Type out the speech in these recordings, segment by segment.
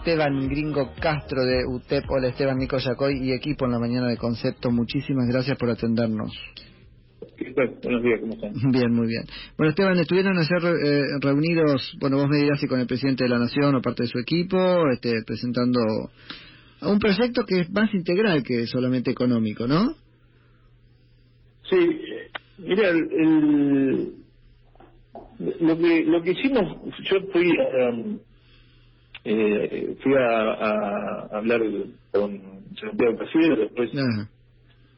Esteban Gringo Castro de UTEP. Hola Esteban, Nico Yacoy y equipo en la mañana de Concepto. Muchísimas gracias por atendernos. ¿Qué tal? Buenos días, ¿cómo están? Bien, muy bien. Bueno, Esteban, estuvieron ayer eh, reunidos, bueno, vos me dirás si con el presidente de la Nación o parte de su equipo, este, presentando un proyecto que es más integral que solamente económico, ¿no? Sí, mira, el, lo que lo que hicimos, yo fui um, eh, fui a, a, hablar con Santiago Casillo, después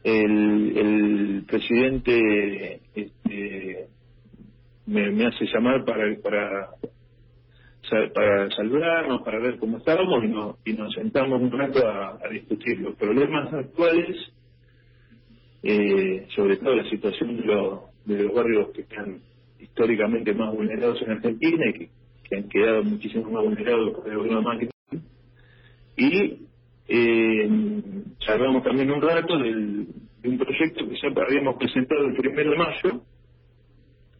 el, el presidente este, me, me hace llamar para para para saludarnos, para ver cómo estábamos y, no, y nos sentamos un rato a, a discutir los problemas actuales, eh, sobre todo la situación de, de los barrios que están históricamente más vulnerados en Argentina y que que han quedado muchísimo más vulnerados por el gobierno de Macri. Y eh, charlamos también un rato del, de un proyecto que ya habíamos presentado el primero de mayo,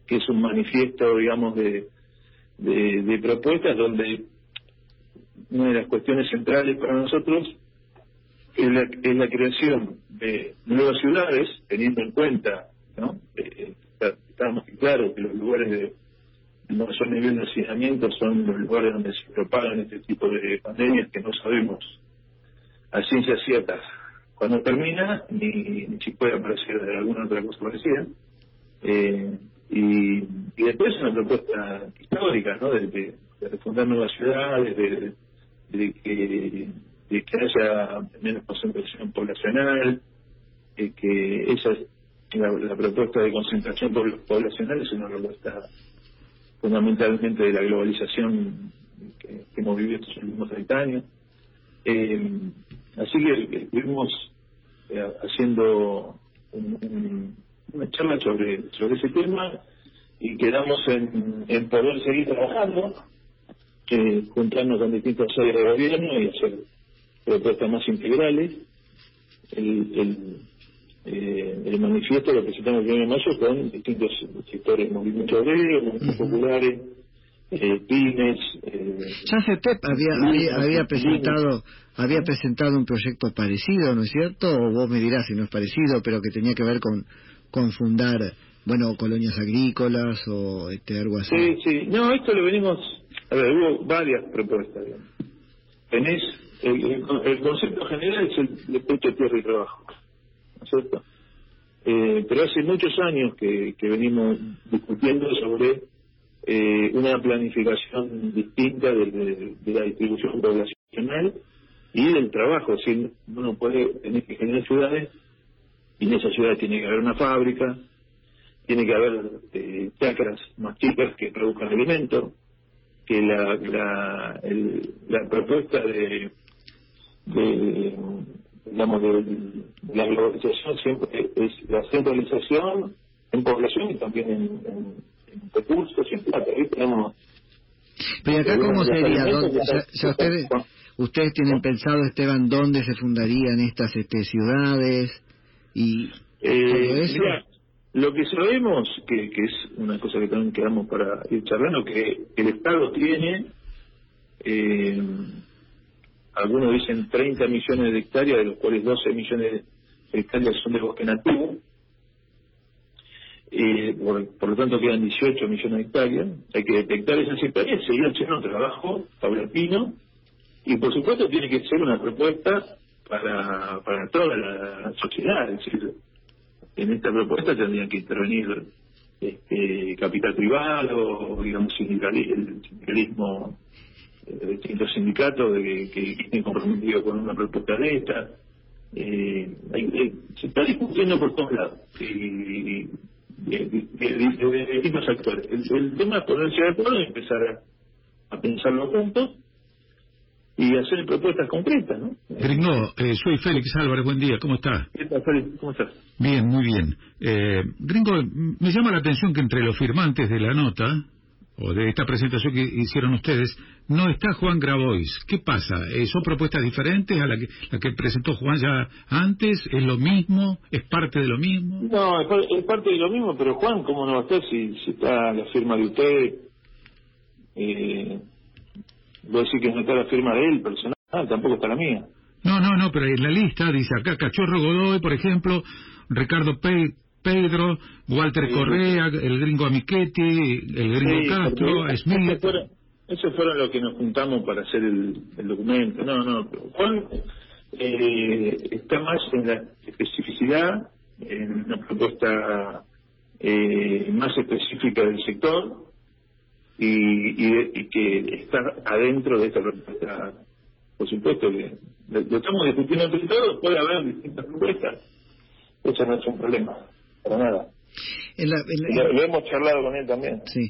que es un manifiesto, digamos, de, de, propuestas donde una de las cuestiones centrales para nosotros es la, es la creación de nuevas ciudades, teniendo en cuenta, ¿no? Eh, está, está claro que los lugares de no son niveles de hacinamiento, son los lugares donde se propagan este tipo de pandemias que no sabemos a ciencia cierta cuando termina ni, si puede aparecer alguna otra cosa parecida. Eh, y, y después una propuesta histórica, ¿no? De, de, refundar nuevas ciudades, de, que, de que haya menos concentración poblacional, de que esa la, la propuesta de concentración poblacional es una propuesta fundamentalmente de la globalización que, hemos vivido estos últimos 30 años. Eh, así que estuvimos eh, haciendo una charla sobre, sobre ese tema y quedamos en, poder seguir trabajando, eh, juntarnos con distintos áreas de gobierno y hacer propuestas más integrales. El, el, eh, el manifiesto lo presentamos el 1 de mayo con distintos sectores, movimientos obreros, movimientos populares, eh, pymes. Eh, ya había, había, presentado había presentado un proyecto parecido, ¿no es cierto? O vos me dirás si no es parecido, pero que tenía que ver con, con fundar, bueno, colonias agrícolas o este, algo así. Sí, sí. No, esto lo venimos... A ver, hubo varias propuestas. Tenés... El, el, concepto general es el de tierra y trabajo Eh, pero hace muchos años que, venimos discutiendo sobre eh, una planificación distinta de, la distribución poblacional y del trabajo. Es uno puede tener que generar ciudades y en esas ciudades tiene que haber una fábrica, tiene que haber eh, chacras más chicas que produzcan alimento, que la, la, la propuesta de, de digamos, de, la globalización siempre es la centralización en población y también en, recursos y en plata. Ahí tenemos... Pero acá cómo sería, ustedes, ustedes tienen pensado, Esteban, dónde se fundarían estas este, ciudades y eh, eso? lo que sabemos, que, que es una cosa que también quedamos para ir charlando, que el Estado tiene eh, algunos dicen 30 millones de hectáreas, de los cuales 12 millones de hectáreas son de bosque nativo, eh, por, lo tanto quedan 18 millones de hectáreas, hay que detectar esas hectáreas, seguir haciendo un trabajo paulatino, y por supuesto tiene que ser una propuesta para, para toda la sociedad, es decir, en esta propuesta tendrían que intervenir este, capital privado, digamos, sindicalismo distintos sindicatos de que, estén comprometidos con una propuesta de esta. Eh, se está discutiendo por todos lados y, de, distintos actores. El, tema es ponerse de acuerdo y empezar a, pensarlo juntos y hacer propuestas concretas, ¿no? Gringo, eh, soy Félix Álvarez, buen día, ¿cómo está? ¿Qué tal, Félix? ¿Cómo estás? Bien, muy bien. Eh, Gringo, me llama la atención que entre los firmantes de la nota o de esta presentación que hicieron ustedes, no está Juan Grabois. ¿Qué pasa? Eh, ¿Son propuestas diferentes a la que, la que presentó Juan ya antes? ¿Es lo mismo? ¿Es parte de lo mismo? No, es, parte de lo mismo, pero Juan, ¿cómo no va a estar si, está la firma de usted? Eh, voy a decir que no está la firma de él personal, tampoco está la mía. No, no, no, pero en la lista dice acá Cachorro Godoy, por ejemplo, Ricardo Pedro, Walter Correa, el gringo Amichetti, el gringo Castro, Smith. Eso fueron lo que nos juntamos para hacer el, documento. No, no, Juan eh, está más en la especificidad, en una propuesta eh, más específica del sector y, y, que está adentro de esta propuesta. Por supuesto que lo, estamos discutiendo entre todos, puede haber distintas propuestas. Eso no es un problema, para nada. En la, lo, hemos charlado con él también. Sí.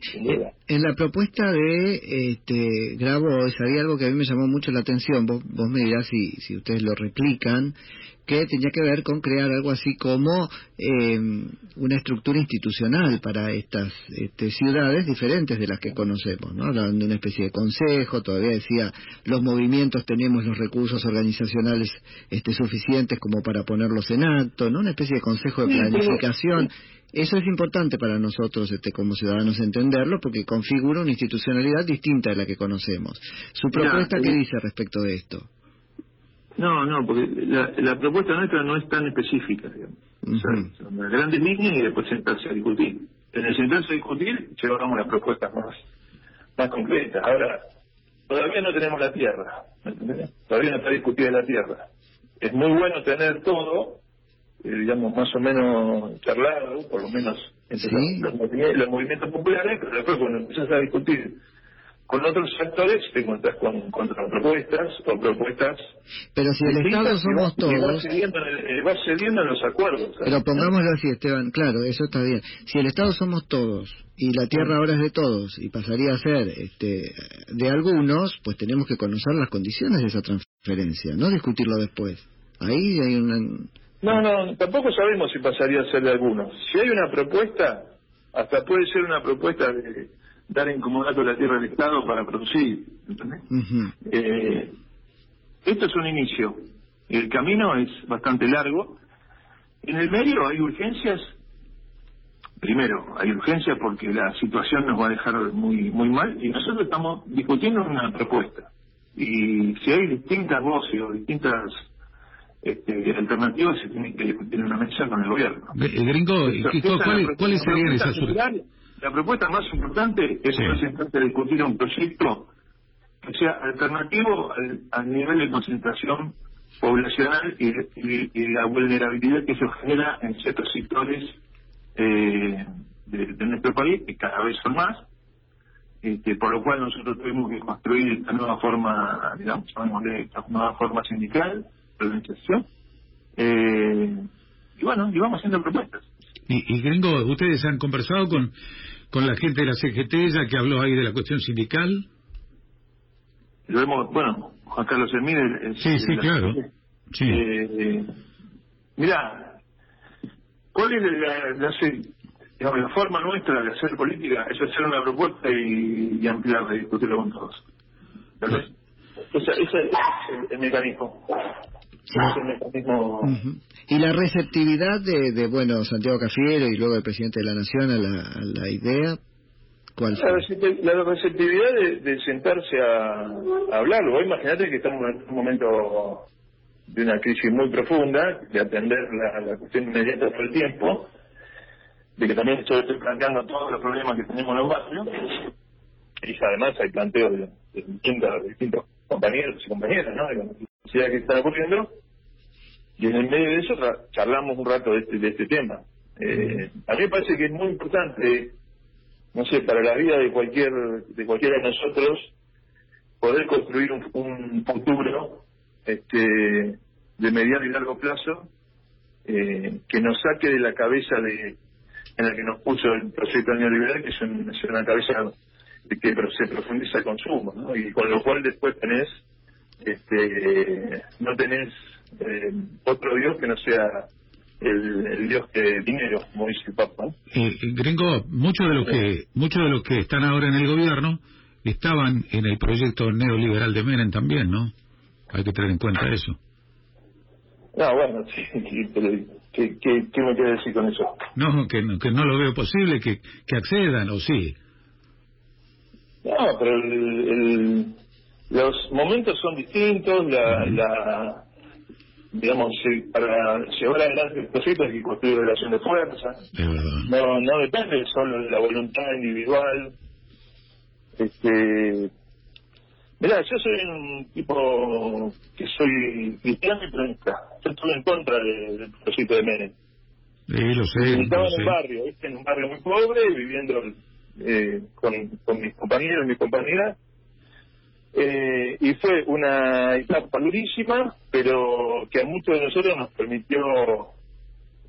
En, la propuesta de este, Grabo, había algo que a mí me llamó mucho la atención. Vos, vos me dirás si, si ustedes lo replican que tenía que ver con crear algo así como eh, una estructura institucional para estas este, ciudades diferentes de las que conocemos, ¿no? Hablaban de una especie de consejo, todavía decía, los movimientos tenemos los recursos organizacionales este, suficientes como para ponerlos en acto, ¿no? Una especie de consejo de planificación. Eso es importante para nosotros este, como ciudadanos entenderlo porque configura una institucionalidad distinta de la que conocemos. ¿Su propuesta qué dice respecto de esto? No, no, porque la, propuesta nuestra no es tan específica, digamos. son las grandes líneas y después sentarse a discutir. En el sentarse a discutir llevamos las propuestas más, más concretas. Ahora, todavía no tenemos la tierra, Todavía no está discutida la tierra. Es muy bueno tener todo, eh, digamos, más o menos charlado, por lo menos entre los, los, movimientos populares, pero después cuando empiezas a discutir con otros sectores te encuentras con contrapropuestas o propuestas. Pero si el Estado somos todos. vas cediendo, cediendo en los acuerdos. Pero pongámoslo así, Esteban, claro, eso está bien. Si el Estado somos todos y la tierra ahora es de todos y pasaría a ser este, de algunos, pues tenemos que conocer las condiciones de esa transferencia, no discutirlo después. Ahí hay una. No, no, tampoco sabemos si pasaría a ser de algunos. Si hay una propuesta, hasta puede ser una propuesta de dar en comodato la tierra del Estado para producir. ¿entendés? eh, esto es un inicio. El camino es bastante largo. En el medio hay urgencias. Primero, hay urgencias porque la situación nos va a dejar muy muy mal y nosotros estamos discutiendo una propuesta. Y si hay distintas voces o distintas este, alternativas, se tienen que discutir en una mesa con el gobierno. Eh, gringo, ¿cuáles, ¿cuáles serían esas? La propuesta más importante es sí. discutir un proyecto que sea alternativo al, nivel de concentración poblacional y, la vulnerabilidad que se genera en ciertos sectores eh, de, nuestro país, que cada vez son más, este, por lo cual nosotros tuvimos que construir esta nueva forma, digamos, esta nueva forma sindical, de organización, eh, y bueno, y vamos haciendo propuestas. Y, y gringo, ¿ustedes han conversado con con la gente de la CGT, ya que habló ahí de la cuestión sindical? Lo hemos, bueno, Juan Carlos Emílez. Sí, sí, claro. Sí. Eh, mira, ¿cuál es la, la, forma nuestra de hacer política? Es hacer una propuesta y, y ampliarla y discutirlo con todos. Ese, ese es el mecanismo. Y la receptividad de, de, bueno, Santiago Cafiero y luego el presidente de la Nación a la, a la idea, ¿cuál la, la, receptividad de, sentarse a, a hablarlo. Imagínate que estamos en un momento de una crisis muy profunda, de atender la, la cuestión inmediata por el tiempo, de que también estoy planteando todos los problemas que tenemos en los barrios, y además hay planteos de, de distintos compañeros y compañeras, ¿no? De la necesidad que están ocurriendo. Y en el medio de eso charlamos un rato de este, de este tema. Eh, a mí me parece que es muy importante, no sé, para la vida de cualquier de cualquiera de nosotros, poder construir un, futuro este, de mediano y largo plazo eh, que nos saque de la cabeza de en la que nos puso el proyecto neoliberal, que es, es una cabeza que se profundiza el consumo, ¿no? y con lo cual después tenés, este, no tenés eh, otro Dios que no sea el, Dios de dinero, como dice el Papa. Eh, gringo, muchos de los que muchos de los que están ahora en el gobierno estaban en el proyecto neoliberal de Menem también, ¿no? Hay que tener en cuenta eso. No, bueno, sí, pero ¿qué, qué, qué me quiere decir con eso? No, que, que no lo veo posible que, que accedan, o sí. No, pero el, los momentos son distintos, la, la digamos, para llevar adelante el proyecto hay que construir relación de fuerza. No, no depende solo de la voluntad individual. Este, Mirá, yo soy un tipo que soy cristiano y peronista. Yo estuve en contra del proyecto de Menem. Sí, lo sé. Estaba en un barrio, en un barrio muy pobre, viviendo eh, con, mis compañeros y mis compañeras. Eh, y fue una etapa durísima, pero que a muchos de nosotros nos permitió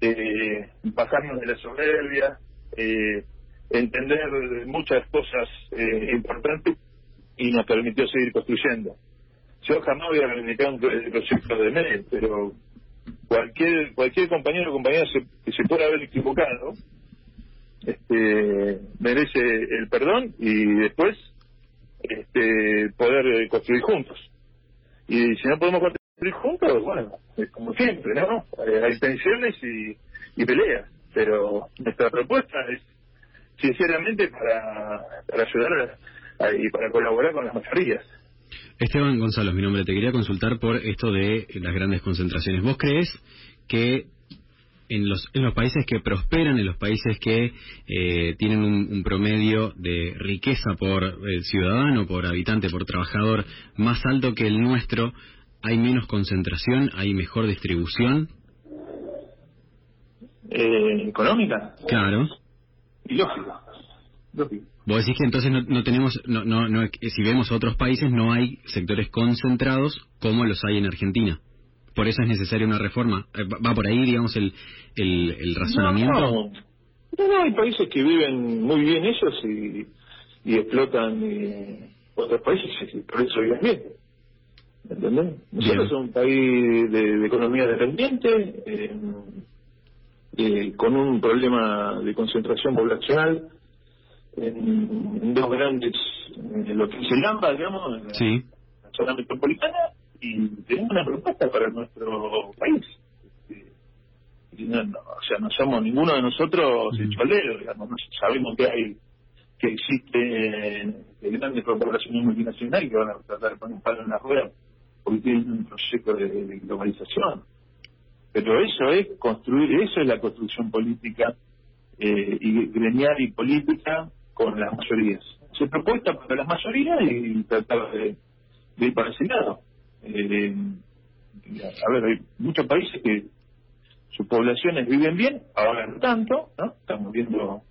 eh, bajarnos de la soberbia, eh, entender muchas cosas eh, importantes y nos permitió seguir construyendo. Yo jamás voy a reivindicar un proyecto de MED, pero cualquier cualquier compañero o compañera que se pueda haber equivocado este, merece el perdón y después este, poder construir juntos. Y si no podemos construir juntos, bueno, es como siempre, ¿no? Eh, hay tensiones y, y peleas, pero nuestra propuesta es sinceramente para, para ayudar y para colaborar con las mayorías. Esteban Gonzalo, mi nombre, te quería consultar por esto de las grandes concentraciones. ¿Vos crees que en los, en los países que prosperan, en los países que eh, tienen un, promedio de riqueza por eh, ciudadano, por habitante, por trabajador más alto que el nuestro, hay menos concentración, hay mejor distribución? Eh, ¿Económica? Claro. Y lógico. Vos decís que entonces no, tenemos, no, no, no, si vemos otros países, no hay sectores concentrados como los hay en Argentina. Por eso es necesaria una reforma. Eh, ¿Va por ahí, digamos, el, el, razonamiento? No, no, hay países que viven muy bien ellos y, y explotan eh, otros países y por eso viven bien. ¿Entendés? Nosotros somos un país de, economía dependiente, eh, con un problema de concentración poblacional en, dos grandes, en lo que es el AMBA, digamos, en la zona metropolitana, y tenemos una propuesta para nuestro país. Y no, o sea, no somos ninguno de nosotros choleros, digamos, sabemos que hay que existen grandes corporaciones multinacionales que van a tratar de poner un palo en la rueda porque tienen un proyecto de, globalización. Pero eso es construir, eso es la construcción política eh, y gremial y política con las mayorías. Se propuesta para las mayorías y tratar de, ir para ese lado. Eh, a ver, hay muchos países que sus poblaciones viven bien, ahora no tanto, ¿no? Estamos viendo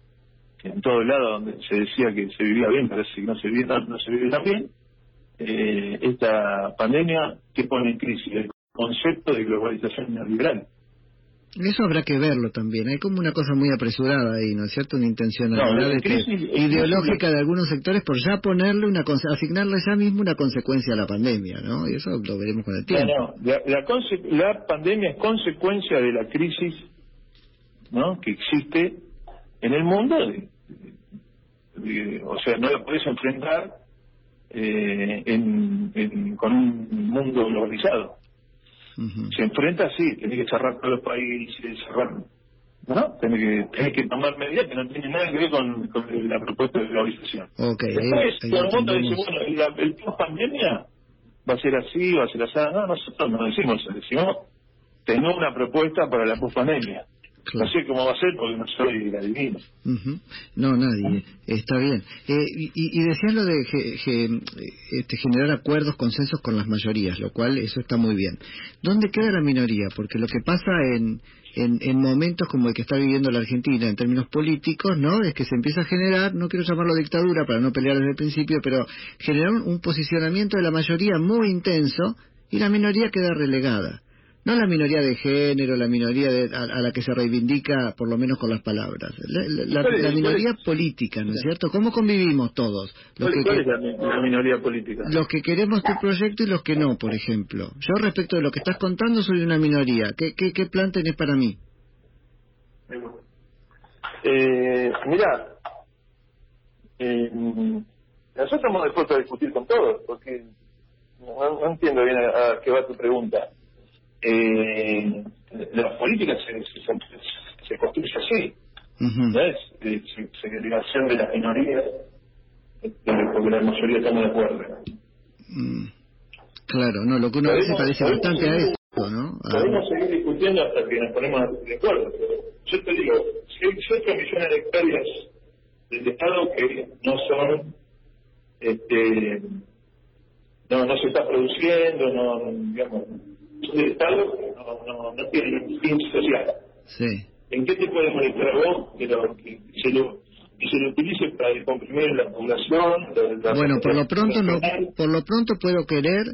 en todo el lado donde se decía que se vivía bien, parece que no se vive, no, se vive tan bien. Eh, esta pandemia que pone en crisis el concepto de globalización neoliberal. Eso habrá que verlo también. Hay como una cosa muy apresurada ahí, ¿no es cierto? Una intencionalidad ideológica de algunos sectores por ya ponerle una asignarle ya mismo una consecuencia a la pandemia, ¿no? Y eso lo veremos con el tiempo. No, la, la, pandemia es consecuencia de la crisis, ¿no? Que existe en el mundo. o sea, no la puedes enfrentar eh, en, con un mundo globalizado. Se enfrenta así, tiene que cerrar todos los países, cerrar, ¿no? Tiene que, tiene que tomar medidas que no tienen nada que ver con, la propuesta de globalización. Okay, Después, todo el mundo dice, bueno, el, el post-pandemia va a ser así, va a ser así. No, nosotros no decimos decimos, tenemos una propuesta para la post-pandemia. No sé cómo va a ser porque no soy la divina. No, nadie. Está bien. Eh, y, y decías lo de este, generar acuerdos, consensos con las mayorías, lo cual eso está muy bien. ¿Dónde queda la minoría? Porque lo que pasa en, en, momentos como el que está viviendo la Argentina en términos políticos, ¿no? Es que se empieza a generar, no quiero llamarlo dictadura para no pelear desde el principio, pero generar un posicionamiento de la mayoría muy intenso y la minoría queda relegada no la minoría de género, la minoría a, la que se reivindica, por lo menos con las palabras, la, minoría política, ¿no es cierto? ¿Cómo convivimos todos? Los que, es la, minoría política? Los que queremos tu proyecto y los que no, por ejemplo. Yo respecto de lo que estás contando soy una minoría. ¿Qué, qué, qué plan tenés para mí? Eh, mira, eh, nosotros estamos dispuestos a discutir con todos, porque no, entiendo bien a qué va tu pregunta eh, la política se, se, se construye así, ¿ves? segregación de las minorías, porque la mayoría estamos de acuerdo. Mm, claro, no, lo que uno a veces parece bastante a esto, ¿no? Podemos seguir discutiendo hasta que nos ponemos de acuerdo, pero yo te digo, si hay 8 millones de hectáreas del Estado que no son, este, no, no se está produciendo, no, digamos, del Estado no, no, no tienen fin social. Sí. ¿En qué te puede molestar vos que, lo, que se lo se lo utilice para descomprimir la población? La, la Bueno, por lo pronto no, por lo pronto puedo querer,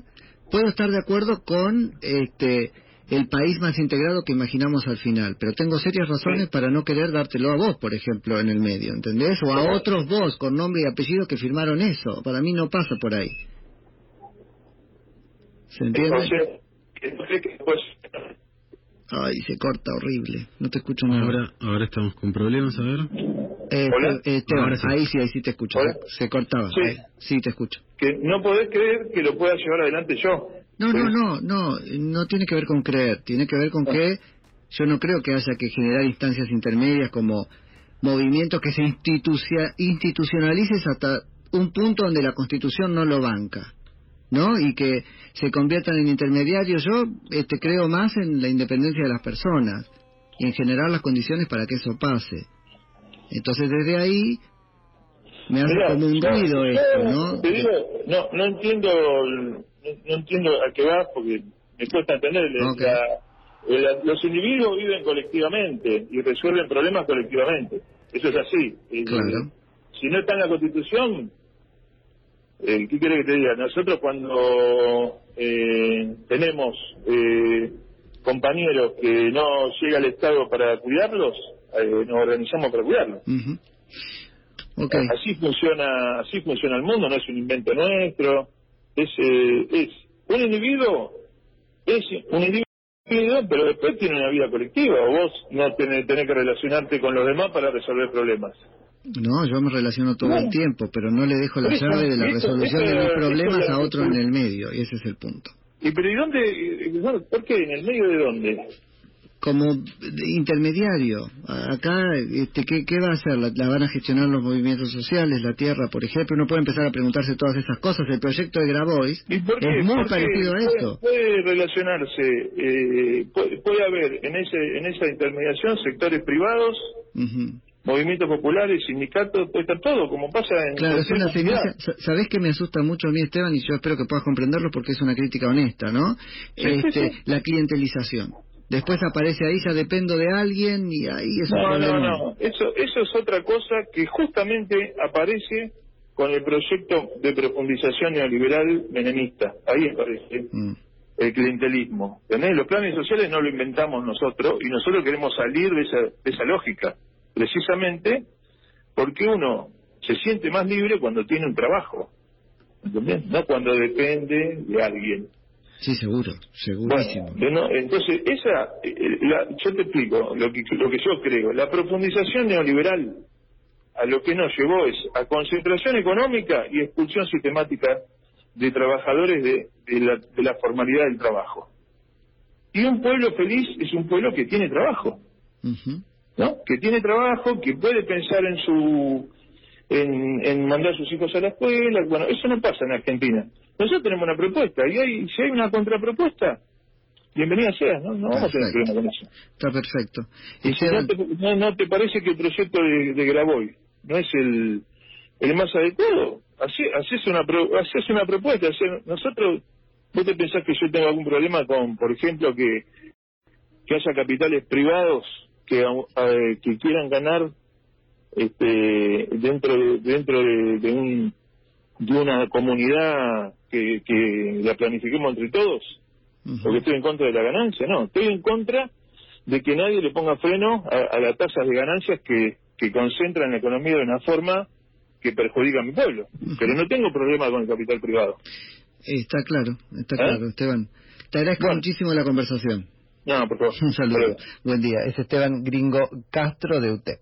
puedo estar de acuerdo con este el país más integrado que imaginamos al final, pero tengo serias razones para no querer dártelo a vos, por ejemplo, en el medio, ¿entendés? O a otros vos con nombre y apellido que firmaron eso. Para mí no pasa por ahí. ¿Se entiende? Entonces, Ay, se corta horrible. No te escucho nada. Ahora, ahora estamos con problemas, a ver. Eh, Hola. eh, Esteban, Ahora sí. ahí sí, ahí sí te escucho. Hola. Se, cortaba. Sí. Ahí. sí, te escucho. que no podés creer que lo pueda llevar adelante yo. No, no, Pues, no, no, no tiene que ver con creer, tiene que ver con que yo no creo que haya que generar instancias intermedias como movimientos que se institucia, institucionalices hasta un punto donde la Constitución no lo banca, ¿no? Y que se conviertan en intermediarios. Yo este, creo más en la independencia de las personas y en generar las condiciones para que eso pase. Entonces desde ahí me hace Mirá, como un ruido esto, ¿no? Te digo, no, no entiendo, no, entiendo a qué vas porque me cuesta entender. Ok. La- la- los individuos viven colectivamente y resuelven problemas colectivamente. Eso es así. Claro. Si no está en la Constitución, eh, ¿qué quiere que te diga? Nosotros cuando eh, tenemos eh, compañeros que no llega al Estado para cuidarlos, eh, nos organizamos para cuidarlos. Ok. Así funciona, así funciona el mundo, no es un invento nuestro. Es, eh, es un individuo, es un individuo, pero después tiene una vida colectiva. O vos no tenés, tenés que relacionarte con los demás para resolver problemas. No, yo me relaciono todo el tiempo, pero no le dejo la llave de la eso- resolución eso- de mis problemas a otro en el medio, y ese es el punto. ¿Y pero y dónde? ¿Por qué? ¿En el medio de dónde? Como intermediario, acá, este, ¿qué, ¿qué va a hacer? ¿La, la van a gestionar los movimientos sociales, la tierra, por ejemplo? Uno puede empezar a preguntarse todas esas cosas. El proyecto de Grabois ¿Y por qué? es muy Porque parecido a esto. Puede relacionarse, eh, puede, puede haber en, ese, en esa intermediación sectores privados. Movimientos populares, sindicatos, puede estar todo, como pasa en Claro, es una sa- ¿Sabés que me asusta mucho a mí, Esteban? Y yo espero que puedas comprenderlo porque es una crítica honesta, ¿no? Sí, este, sí. La clientelización. Después aparece ahí, ya dependo de alguien y ahí es un No, no, no. Eso, eso es otra cosa que justamente aparece con el proyecto de profundización neoliberal menemista. Ahí aparece Mm. el clientelismo. ¿Entendés? Los planes sociales no lo inventamos nosotros y nosotros queremos salir de esa, de esa lógica. Precisamente porque uno se siente más libre cuando tiene un trabajo. ¿Entendés? No cuando depende de alguien. Sí, seguro, segurísimo. Bueno, entonces, esa, eh, la- yo te explico lo que, lo que yo creo. La profundización neoliberal a lo que nos llevó es a concentración económica y expulsión sistemática de trabajadores de, de la, de la formalidad del trabajo. Y un pueblo feliz es un pueblo que tiene trabajo, Ujú. ¿No? Que tiene trabajo, que puede pensar en su en, en mandar a sus hijos a la escuela. Bueno, eso no pasa en Argentina. Nosotros tenemos una propuesta y hay, si hay una contrapropuesta, bienvenida sea, ¿no? No vamos a tener problema con eso. Está perfecto. Y si no te, no, no te parece que el proyecto de, de Graboy no es el, el más adecuado, así, así es una pro- así es una propuesta. nosotros, vos te pensás que yo tengo algún problema con, por ejemplo, que, que haya capitales privados que, au- eh, que quieran ganar este, dentro de, dentro de, de un de una comunidad que, que la planifiquemos entre todos porque estoy en contra de la ganancia, no, estoy en contra de que nadie le ponga freno a, a las tasas de ganancias que, que concentran la economía de una forma que perjudica a mi pueblo. Pero no tengo problema con el capital privado. Está claro, está ¿Eh? claro, Esteban. Te agradezco Bueno. muchísimo la conversación. No, por favor. Un saludo. Buen día. Es Esteban Gringo Castro de UTEP.